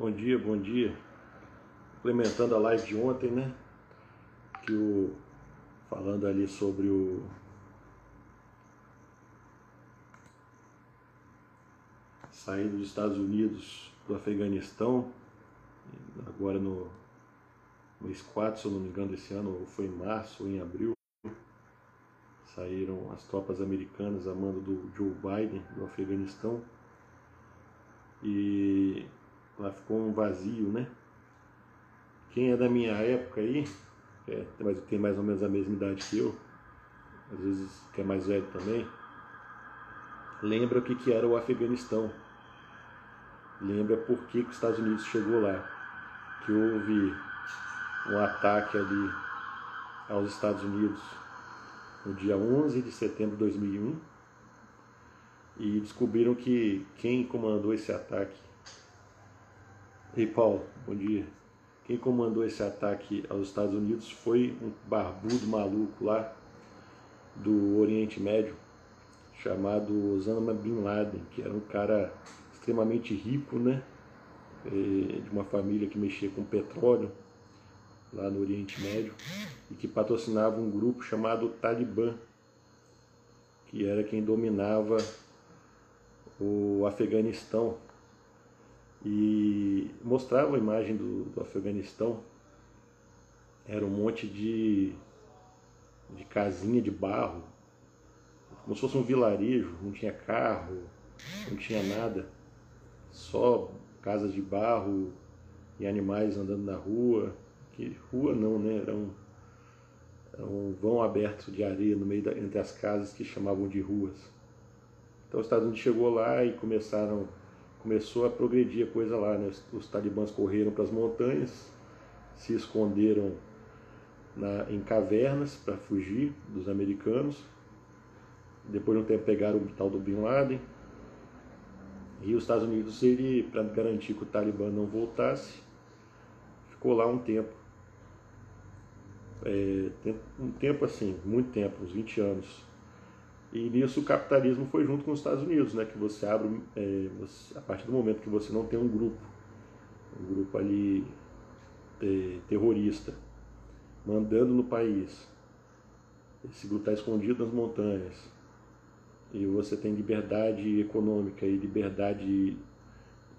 Bom dia, bom dia. Implementando a live de ontem, né? Que o falando ali sobre o saída dos Estados Unidos do Afeganistão, agora no mês 4, se eu não me engano, desse ano, ou foi em março ou em abril, saíram as tropas americanas a mando do Joe Biden do Afeganistão e lá ficou um vazio, né? Quem é da minha época aí, é, tem mais ou menos a mesma idade que eu, às vezes que é mais velho também, lembra o que, que era o Afeganistão. Lembra por que, que os Estados Unidos chegou lá. Que houve um ataque ali aos Estados Unidos no dia 11 de setembro de 2001 e descobriram que quem comandou esse ataque. Ei, Paulo, bom dia. Quem comandou esse ataque aos Estados Unidos foi um barbudo maluco lá do Oriente Médio chamado Osama Bin Laden, que era um cara extremamente rico, né? De uma família que mexia com petróleo lá no Oriente Médio e que patrocinava um grupo chamado Talibã, que era quem dominava o Afeganistão e mostrava a imagem do, do Afeganistão. Era um monte de, de casinha de barro, como se fosse um vilarejo, não tinha carro, não tinha nada, só casas de barro e animais andando na rua que rua não, né? Era um, era um vão aberto de areia no meio da, entre as casas que chamavam de ruas. Então os Estados Unidos chegou lá e começaram, começou a progredir a coisa lá, né? Os, talibãs correram para as montanhas, se esconderam na, em cavernas para fugir dos americanos. Depois de um tempo pegaram o tal do Bin Laden. E os Estados Unidos, ele, para garantir que o Talibã não voltasse, ficou lá um tempo é, um tempo assim, muito tempo, uns 20 anos. E nisso o capitalismo foi junto com os Estados Unidos, né? Que você abre, é, você, a partir do momento que você não tem um grupo, um grupo ali é, terrorista, mandando no país, esse grupo está escondido nas montanhas, e você tem liberdade econômica e liberdade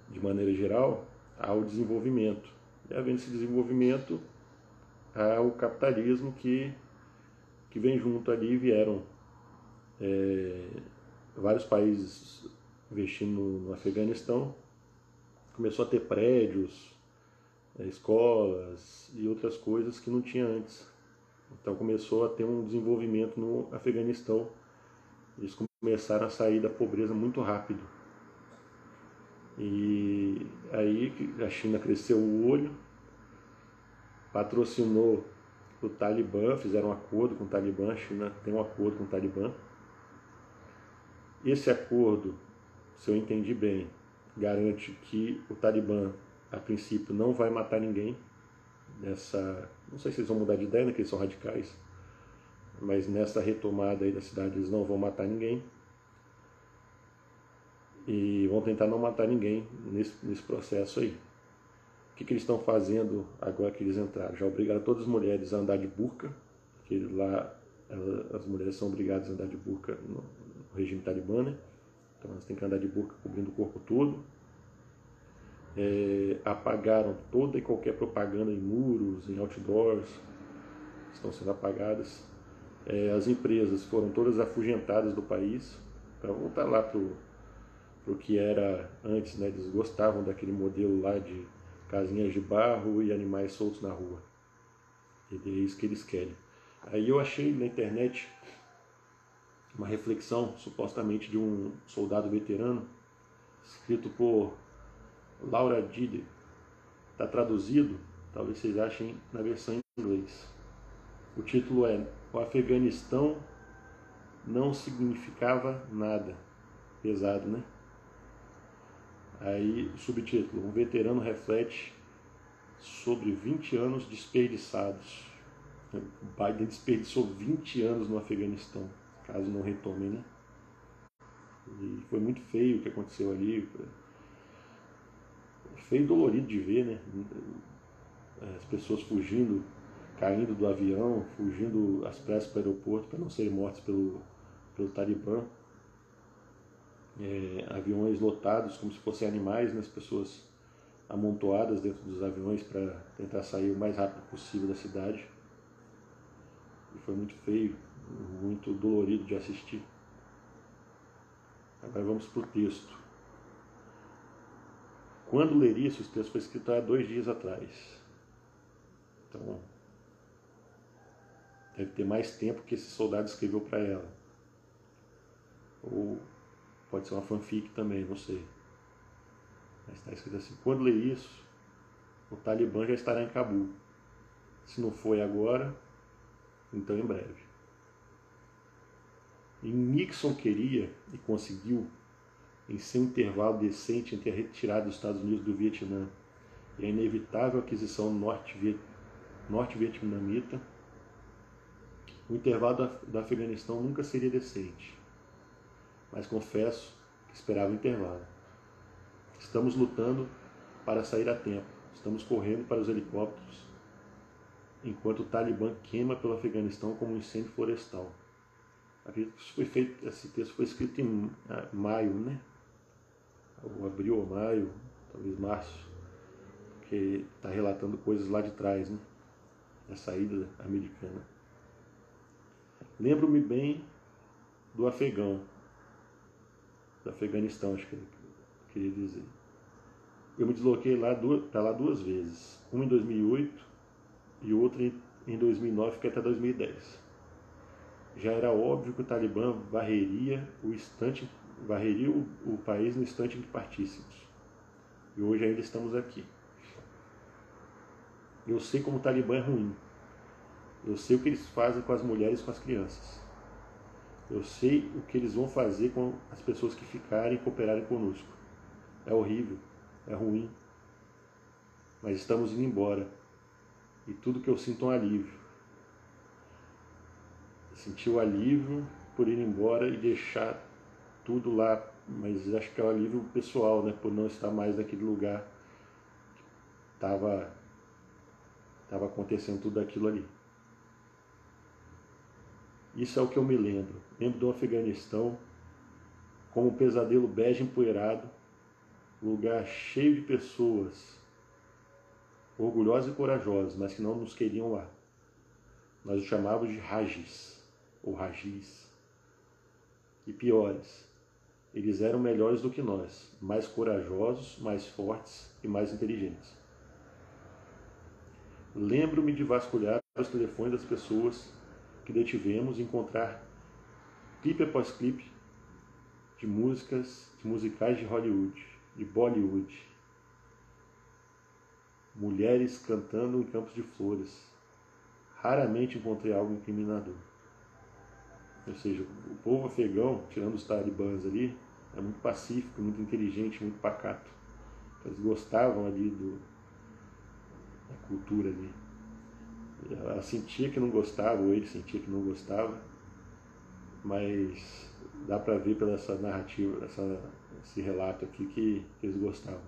de maneira geral, há o desenvolvimento. E havendo esse desenvolvimento, ao capitalismo que, que vem junto ali vieram é, vários países investindo no Afeganistão, começou a ter prédios, é, escolas e outras coisas que não tinha antes. Então começou a ter um desenvolvimento no Afeganistão. Eles começaram a sair da pobreza muito rápido. E aí a China cresceu o olho, patrocinou o Talibã, fizeram um acordo com o Talibã, a China tem um acordo com o Talibã. Esse acordo, se eu entendi bem, garante que o Talibã, a princípio, não vai matar ninguém nessa. Não sei se eles vão mudar de ideia, né, que eles são radicais, mas nessa retomada aí da cidade eles não vão matar ninguém. E vão tentar não matar ninguém nesse, nesse processo aí que, que eles estão fazendo agora que eles entraram? Já obrigaram todas as mulheres a andar de burca, que lá as mulheres são obrigadas a andar de burca no, regime talibã, né? Então elas têm que andar de burca cobrindo o corpo todo. É, apagaram toda e qualquer propaganda em muros, em outdoors, estão sendo apagadas. É, as empresas foram todas afugentadas do país para voltar lá para o que era antes, né? Eles gostavam daquele modelo lá de casinhas de barro e animais soltos na rua. E é isso que eles querem. Aí eu achei na internet uma reflexão, supostamente de um soldado veterano, escrito por Laura Dide. Está traduzido, talvez vocês achem na versão em inglês. O título é O Afeganistão não significava nada. Pesado, né? Aí, subtítulo: Um veterano reflete sobre 20 anos desperdiçados. Biden desperdiçou 20 anos no Afeganistão, caso não retome, né? E foi muito feio o que aconteceu ali. feio e dolorido de ver, né? As pessoas fugindo, caindo do avião, fugindo às pressas para o aeroporto para não serem mortos pelo, pelo Talibã. É, aviões lotados como se fossem animais, né? as pessoas amontoadas dentro dos aviões para tentar sair o mais rápido possível da cidade. E foi muito feio, muito dolorido de assistir. Agora vamos para o texto. Quando ler isso, esse texto foi escrito há dois dias atrás. Então, deve ter mais tempo que esse soldado escreveu para ela. Ou pode ser uma fanfic também, não sei. Mas está escrito assim: quando ler isso, o Talibã já estará em Cabul. Se não foi agora, então em breve. E Nixon queria e conseguiu, em seu intervalo decente entre a retirada dos Estados Unidos do Vietnã e a inevitável aquisição norte-vietnamita, o intervalo do Afeganistão nunca seria decente. Mas confesso que esperava o intervalo. Estamos lutando para sair a tempo. Estamos correndo para os helicópteros, enquanto o Talibã queima pelo Afeganistão como um incêndio florestal. Acredito que isso foi feito, esse texto foi escrito em ah, maio, né? Ou abril ou maio, talvez março, que está relatando coisas lá de trás, né? Da saída americana. Lembro-me bem do afegão, do Afeganistão, acho que ele queria dizer. Eu me desloquei lá para lá duas vezes, uma em 2008 e outra em 2009, que até 2010 já era óbvio que o Talibã varreria o instante, varreria o, o país no instante em que partíssemos. E hoje ainda estamos aqui. Eu sei como o Talibã é ruim. Eu sei o que eles fazem com as mulheres e com as crianças. Eu sei o que eles vão fazer com as pessoas que ficarem e cooperarem conosco. É horrível, é ruim. Mas estamos indo embora. E tudo que eu sinto é um alívio sentir o alívio por ir embora e deixar tudo lá, mas acho que é o alívio pessoal, né, por não estar mais naquele lugar que estava tava acontecendo tudo aquilo ali. Isso é o que eu me lembro. Lembro do Afeganistão como um pesadelo bege empoeirado, lugar cheio de pessoas orgulhosas e corajosas, mas que não nos queriam lá. Nós o chamávamos de Rajis ou rajis. E piores, eles eram melhores do que nós, mais corajosos, mais fortes e mais inteligentes. Lembro-me de vasculhar os telefones das pessoas que detivemos e encontrar clipe após clipe de músicas, de musicais de Hollywood, de Bollywood. Mulheres cantando em campos de flores. Raramente encontrei algo incriminador. Ou seja, o povo afegão, tirando os talibãs ali, é muito pacífico, muito inteligente, muito pacato. Eles gostavam ali do, da cultura ali. Ela sentia que não gostava, ou ele sentia que não gostava, mas dá para ver pela essa narrativa, essa, esse relato aqui que, que eles gostavam.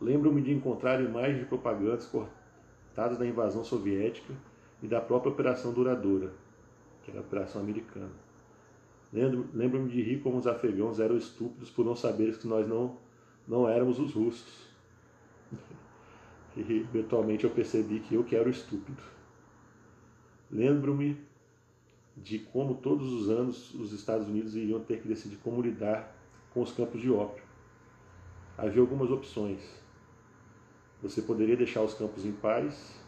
Lembro-me de encontrar imagens de propagandas cortadas da invasão soviética e da própria Operação Duradoura, que era a operação americana. Lembro-me de rir como os afegãos eram estúpidos por não saberem que nós não, não éramos os russos. E eventualmente eu percebi que eu que era o estúpido. Lembro-me de como todos os anos os Estados Unidos iriam ter que decidir como lidar com os campos de ópio. Havia algumas opções. Você poderia deixar os campos em paz,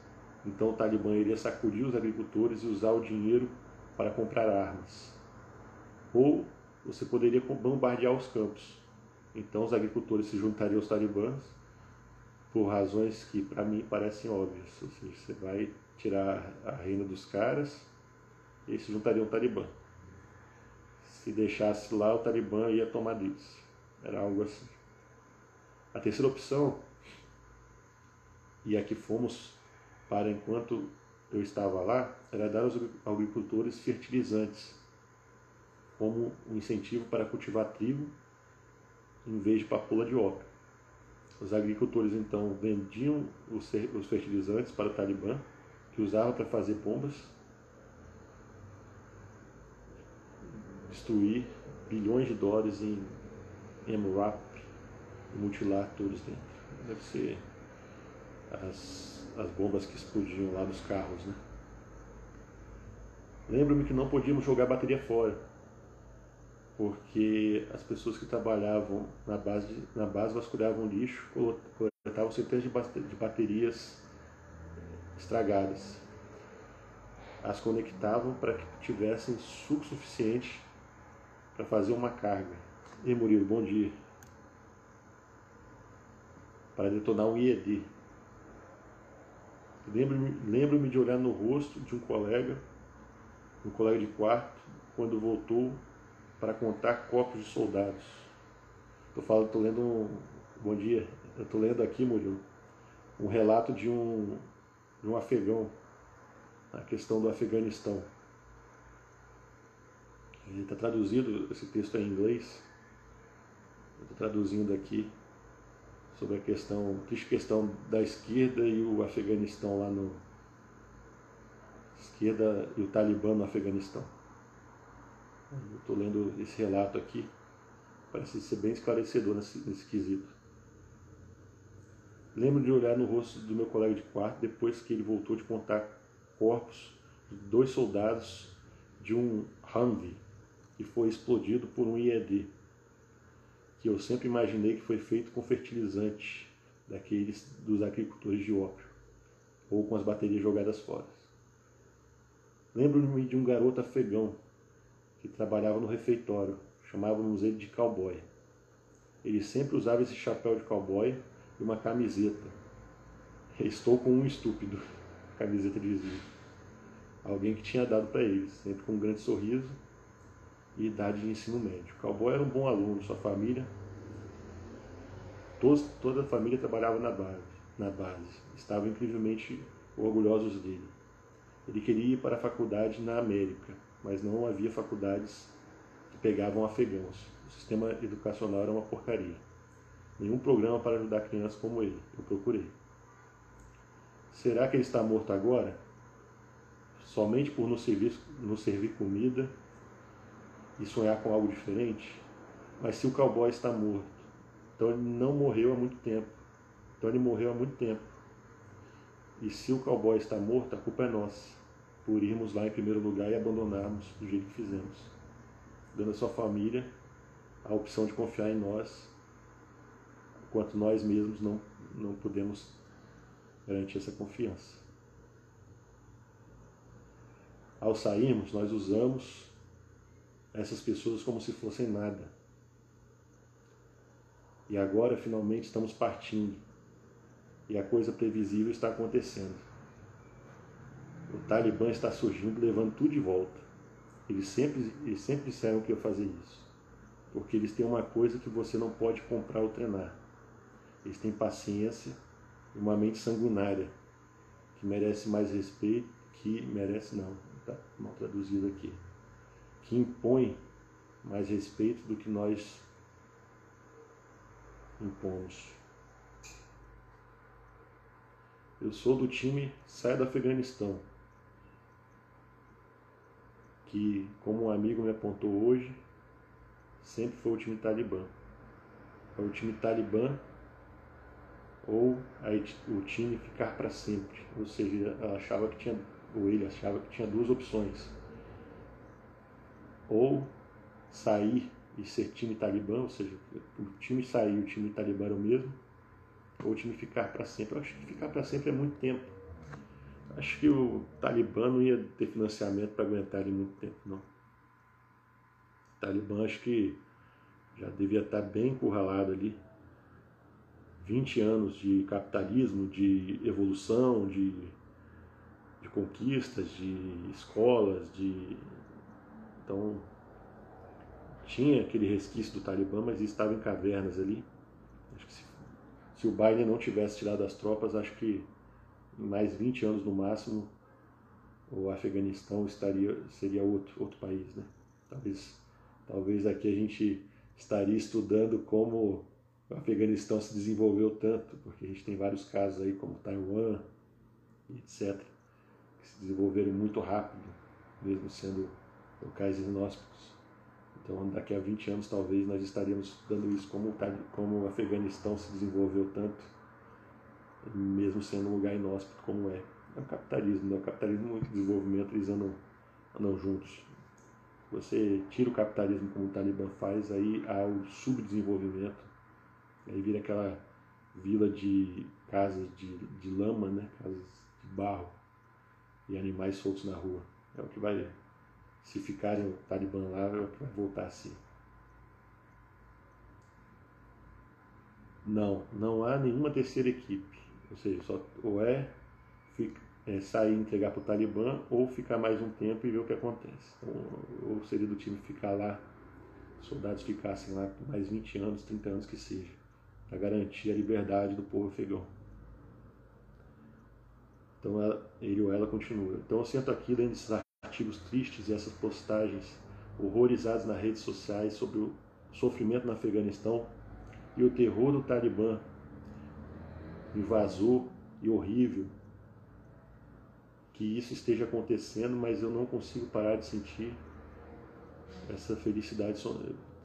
então o Talibã iria sacudir os agricultores e usar o dinheiro para comprar armas. Ou você poderia bombardear os campos. Então os agricultores se juntariam aos talibãs por razões que para mim parecem óbvias. Ou seja, você vai tirar a renda dos caras e eles se juntariam ao talibã. Se deixasse lá, o talibã ia tomar deles. Era algo assim. A terceira opção, e a que fomos para enquanto eu estava lá era dar aos agricultores fertilizantes como um incentivo para cultivar trigo em vez de papoula de ópio. Os agricultores então vendiam os fertilizantes para o Talibã, que usava para fazer bombas, destruir bilhões de dólares em MRAP e mutilar todos dentro. Deve ser as, as bombas que explodiam lá nos carros, né? Lembro-me que não podíamos jogar bateria fora, porque as pessoas que trabalhavam na base, na base vasculhavam lixo, coletavam centenas de baterias estragadas. As conectavam para que tivessem suco suficiente para fazer uma carga. E Murilo, bom dia. Para detonar um IED. Lembro-me lembro de olhar no rosto de um colega um colega de quarto, quando voltou para contar copos de soldados. Estou falando, estou lendo um. Bom dia. Eu estou lendo aqui, Murilo, um relato de um, de um afegão, a questão do Afeganistão. Está traduzido, esse texto é em inglês. Estou traduzindo aqui sobre a questão, triste questão da esquerda e o Afeganistão lá no, esquerda e o Talibã no Afeganistão. Estou lendo esse relato aqui, parece ser bem esclarecedor nesse, nesse quesito. Lembro de olhar no rosto do meu colega de quarto depois que ele voltou de contar corpos de dois soldados de um Humvee que foi explodido por um IED, que eu sempre imaginei que foi feito com fertilizante daqueles dos agricultores de ópio ou com as baterias jogadas fora. Lembro-me de um garoto afegão que trabalhava no refeitório. Chamávamos ele de cowboy. Ele sempre usava esse chapéu de cowboy e uma camiseta. Estou com um estúpido. Camiseta dizia. Alguém que tinha dado para ele, sempre com um grande sorriso e idade de ensino médio. O cowboy era um bom aluno, sua família. Todos, toda a família trabalhava na base, na base. Estavam incrivelmente orgulhosos dele. Ele queria ir para a faculdade na América, mas não havia faculdades que pegavam afegãos. O sistema educacional era uma porcaria. Nenhum programa para ajudar crianças como ele. Eu procurei. Será que ele está morto agora? Somente por nos servir, nos servir comida e sonhar com algo diferente? Mas se o cowboy está morto, então ele não morreu há muito tempo. Então ele morreu há muito tempo. E se o cowboy está morto, a culpa é nossa, por irmos lá em primeiro lugar e abandonarmos do jeito que fizemos, dando à sua família a opção de confiar em nós, enquanto nós mesmos não, não podemos garantir essa confiança. Ao sairmos, nós usamos essas pessoas como se fossem nada. E agora, finalmente, estamos partindo e a coisa previsível está acontecendo. O Talibã está surgindo, levando tudo de volta. Eles sempre, eles sempre disseram que ia fazer isso. Porque eles têm uma coisa que você não pode comprar ou treinar. Eles têm paciência e uma mente sanguinária, que merece mais respeito, que merece não, está mal traduzido aqui, que impõe mais respeito do que nós impomos. Eu sou do time Sai do Afeganistão, que, como um amigo me apontou hoje, sempre foi o time Talibã. É o time Talibã ou o time ficar para sempre. Ou seja, achava que tinha, ou ele achava que tinha duas opções. Ou sair e ser time Talibã, ou seja, o time sair e o time Talibã era o mesmo, ou o time ficar para sempre. Eu acho que ficar para sempre é muito tempo. Acho que o Talibã não ia ter financiamento para aguentar ele muito tempo, não. O Talibã acho que já devia estar tá bem encurralado ali. 20 anos de capitalismo, de evolução, de, de conquistas, de escolas, de. Então tinha aquele resquício do Talibã, mas estava em cavernas ali. Acho que se se o Biden não tivesse tirado as tropas, acho que em mais 20 anos no máximo, o Afeganistão estaria, seria outro, outro país. Né? Talvez, talvez aqui a gente estaria estudando como o Afeganistão se desenvolveu tanto, porque a gente tem vários casos aí, como Taiwan, etc., que se desenvolveram muito rápido, mesmo sendo locais inóspitos. Então, daqui a 20 anos, talvez, nós estaríamos estudando isso, como, como o Afeganistão se desenvolveu tanto, mesmo sendo um lugar inóspito como é. É o capitalismo, né? o capitalismo e o desenvolvimento, eles andam, andam juntos. Você tira o capitalismo como o Talibã faz, aí há o subdesenvolvimento, aí vira aquela vila de casas de, de lama, né? casas de barro e animais soltos na rua. É o que vai se ficarem o Talibã lá, vai voltar assim. Não, não há nenhuma terceira equipe. Ou seja, só, ou é, fica, é sair e entregar para o Talibã, ou ficar mais um tempo e ver o que acontece. Então, ou seria do time ficar lá, soldados ficassem lá por mais 20 anos, 30 anos que seja, para garantir a liberdade do povo afegão. Então ela, ele ou ela continua. Então eu sento aqui lendo esses artigos tristes e essas postagens horrorizadas nas redes sociais sobre o sofrimento no Afeganistão e o terror do Talibã invasor e horrível que isso esteja acontecendo, mas eu não consigo parar de sentir essa felicidade,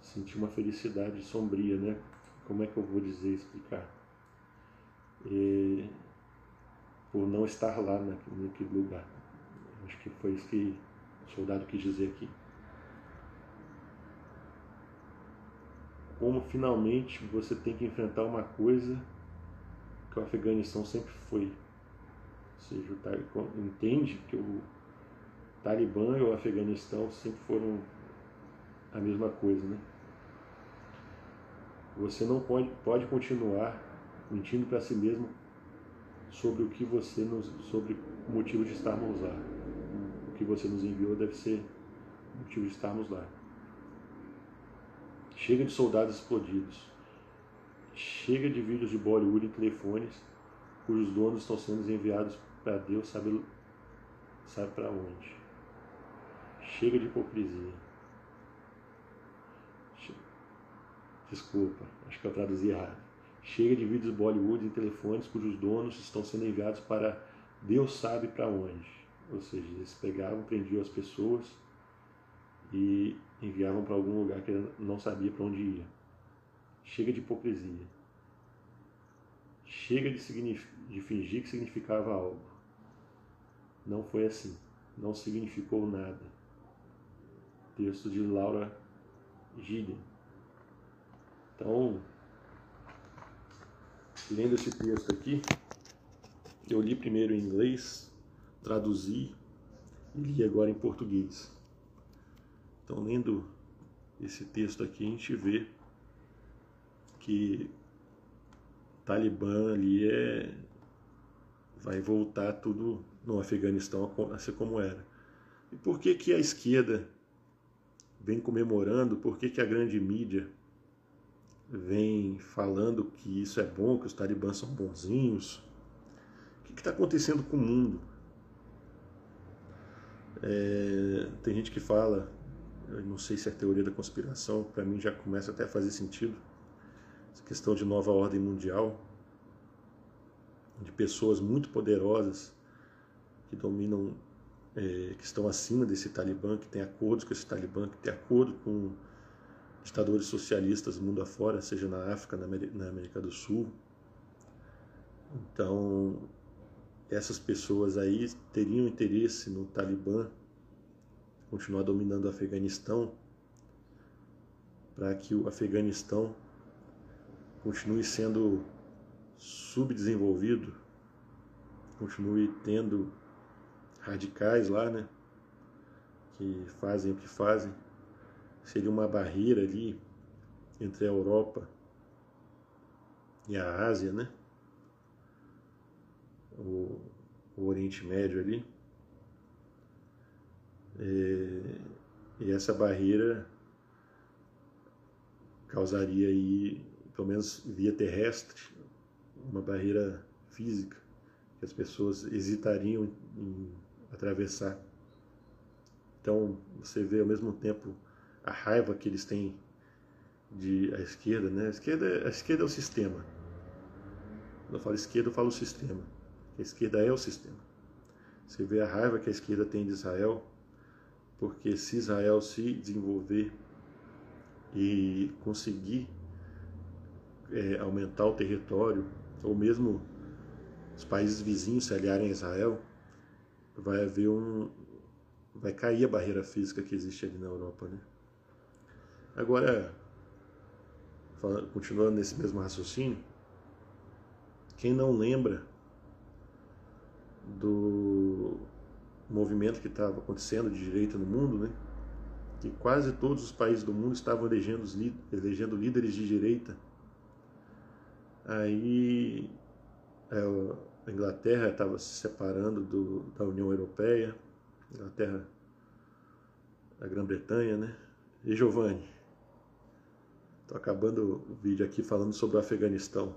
sentir uma felicidade sombria, né? Como é que eu vou dizer, explicar? E, por não estar lá naquele lugar. Acho que foi isso que o soldado quis dizer aqui. Como finalmente você tem que enfrentar uma coisa que o Afeganistão sempre foi. Ou seja, o Talibã entende que o Talibã e o Afeganistão sempre foram a mesma coisa, né? Você não pode, pode continuar mentindo para si mesmo sobre o que você sobre o motivo de estarmos lá. Que você nos enviou deve ser motivo de estarmos lá. Chega de soldados explodidos. Chega de vídeos de Bollywood em telefones cujos donos estão sendo enviados para Deus sabe, sabe para onde. Chega de hipocrisia. Desculpa, acho que eu traduzi errado. Chega de vídeos Bollywood em telefones cujos donos estão sendo enviados para Deus sabe para onde. Ou seja, eles pegavam, prendiam as pessoas e enviavam para algum lugar que ele não sabia para onde ia. Chega de hipocrisia. Chega de, de fingir que significava algo. Não foi assim. Não significou nada. Texto de Laura Giden. Então, lendo esse texto aqui, eu li primeiro em inglês, traduzi e li agora em português. Então, lendo esse texto aqui, a gente vê que Talibã ali é vai voltar tudo no Afeganistão a ser como era. E por que que a esquerda vem comemorando? Por que que a grande mídia vem falando que isso é bom, que os talibãs são bonzinhos? O que está acontecendo com o mundo? É, tem gente que fala, eu não sei se é teoria da conspiração, para mim já começa até a fazer sentido essa questão de nova ordem mundial, de pessoas muito poderosas que dominam, é, que estão acima desse Talibã, que tem acordos com esse Talibã, que tem acordo com ditadores socialistas mundo afora, seja na África, na América, na América do Sul. Então, essas pessoas aí teriam interesse no Talibã continuar dominando o Afeganistão para que o Afeganistão continue sendo subdesenvolvido, continue tendo radicais lá, né, que fazem o que fazem, seria uma barreira ali entre a Europa e a Ásia, né, o, o Oriente Médio ali. É, e essa barreira causaria aí pelo menos via terrestre, uma barreira física que as pessoas hesitariam em atravessar. Então você vê ao mesmo tempo a raiva que eles têm de a esquerda, né? A esquerda, a esquerda é o sistema. Quando eu falo esquerda, eu falo sistema. A esquerda é o sistema. Você vê a raiva que a esquerda tem de Israel, porque se Israel se desenvolver e conseguir é, aumentar o território, ou mesmo os países vizinhos se aliarem a Israel, vai haver um. vai cair a barreira física que existe ali na Europa. Né? Agora, continuando nesse mesmo raciocínio, quem não lembra do movimento que estava acontecendo de direita no mundo, né? que quase todos os países do mundo estavam elegendo, elegendo líderes de direita. Aí é, a Inglaterra estava se separando do, da União Europeia, Inglaterra, a Grã-Bretanha, né? E Giovanni, estou acabando o vídeo aqui falando sobre o Afeganistão.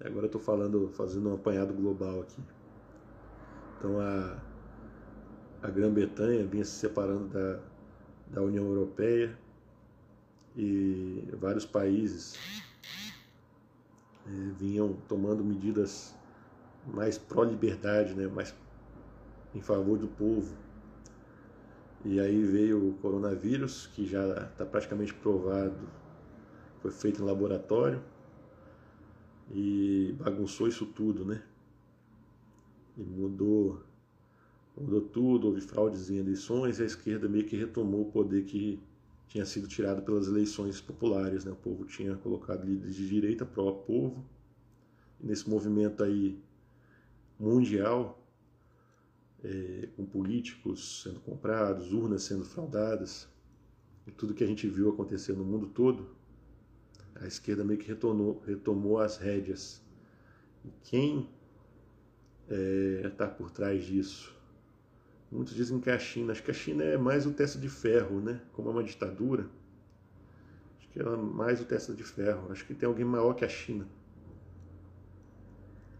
Agora estou falando, fazendo um apanhado global aqui. Então a, a Grã-Bretanha vinha se separando da, da União Europeia e vários países é, vinham tomando medidas mais pró-liberdade, né, mais em favor do povo. E aí veio o coronavírus, que já está praticamente provado, foi feito em laboratório e bagunçou isso tudo, né? E mudou, mudou tudo, houve fraudes em eleições e a esquerda meio que retomou o poder que tinha sido tirado pelas eleições populares, né? O povo tinha colocado líderes de direita pró-povo. Nesse movimento aí mundial, é, com políticos sendo comprados, urnas sendo fraudadas, e tudo que a gente viu acontecer no mundo todo, a esquerda meio que retornou, retomou as rédeas. Quem está é, tá por trás disso? Muitos dizem que a China. Acho que a China é mais o testa de ferro, né? Como é uma ditadura. Acho que ela é mais o testa de ferro. Acho que tem alguém maior que a China.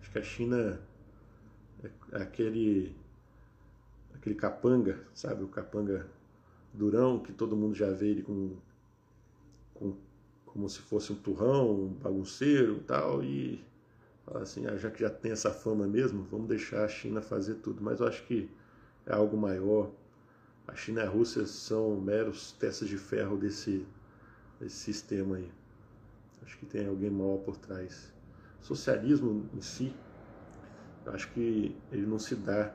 Acho que a China é aquele aquele capanga, sabe, o capanga durão que todo mundo já vê ele com, com como se fosse um turrão, um bagunceiro, tal e fala assim, ah, já que já tem essa fama mesmo, vamos deixar a China fazer tudo. Mas eu acho que é algo maior. A China e a Rússia são meros testas de ferro desse, desse sistema aí. Acho que tem alguém maior por trás. socialismo em si eu acho que ele não se dá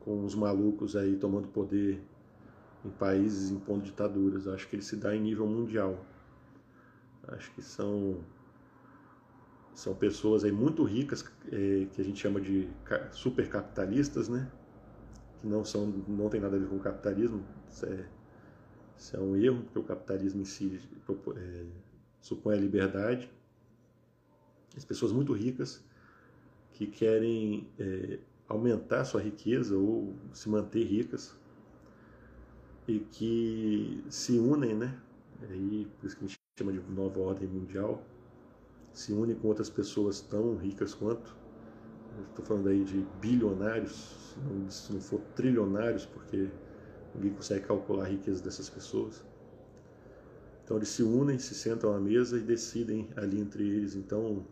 com os malucos aí tomando poder em países impondo ditaduras. Eu acho que ele se dá em nível mundial. Acho que são são pessoas aí muito ricas é, que a gente chama de supercapitalistas, né? Que não são não tem nada a ver com o capitalismo. Isso é, isso é um erro, porque o capitalismo em si é, supõe a liberdade. As pessoas muito ricas que querem é, aumentar sua riqueza ou se manter ricas e que se unem, né? Aí, por isso que a gente chama de nova ordem mundial, se unem com outras pessoas tão ricas quanto. Estou falando aí de bilionários, se não for trilionários, porque ninguém consegue calcular a riqueza dessas pessoas. Então eles se unem, se sentam à mesa e decidem ali entre eles. Então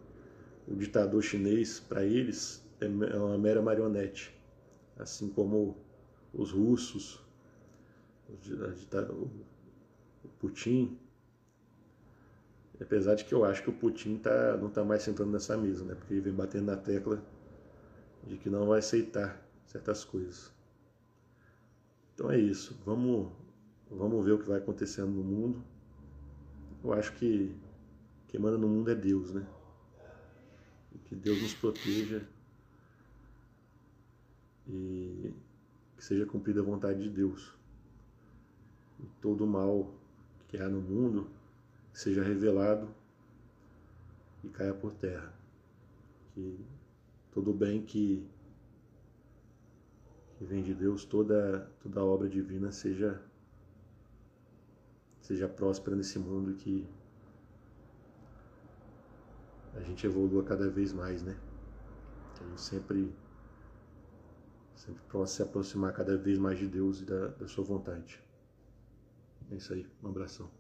o ditador chinês, para eles, é, é uma mera marionete, assim como os russos, o Putin. Apesar de que eu acho que o Putin tá, não está mais sentando nessa mesa, né? porque ele vem batendo na tecla de que não vai aceitar certas coisas. Então é isso. Vamos, vamos ver o que vai acontecendo no mundo. Eu acho que quem manda no mundo é Deus, né? Que Deus nos proteja e que seja cumprida a vontade de Deus. E todo o mal que há no mundo seja revelado e caia por terra. Que todo bem que, que vem de Deus, toda, toda obra divina seja, seja próspera nesse mundo e que a gente evolua cada vez mais, né? A gente sempre, sempre possa se aproximar cada vez mais de Deus e da, da sua vontade. É isso aí, um abração.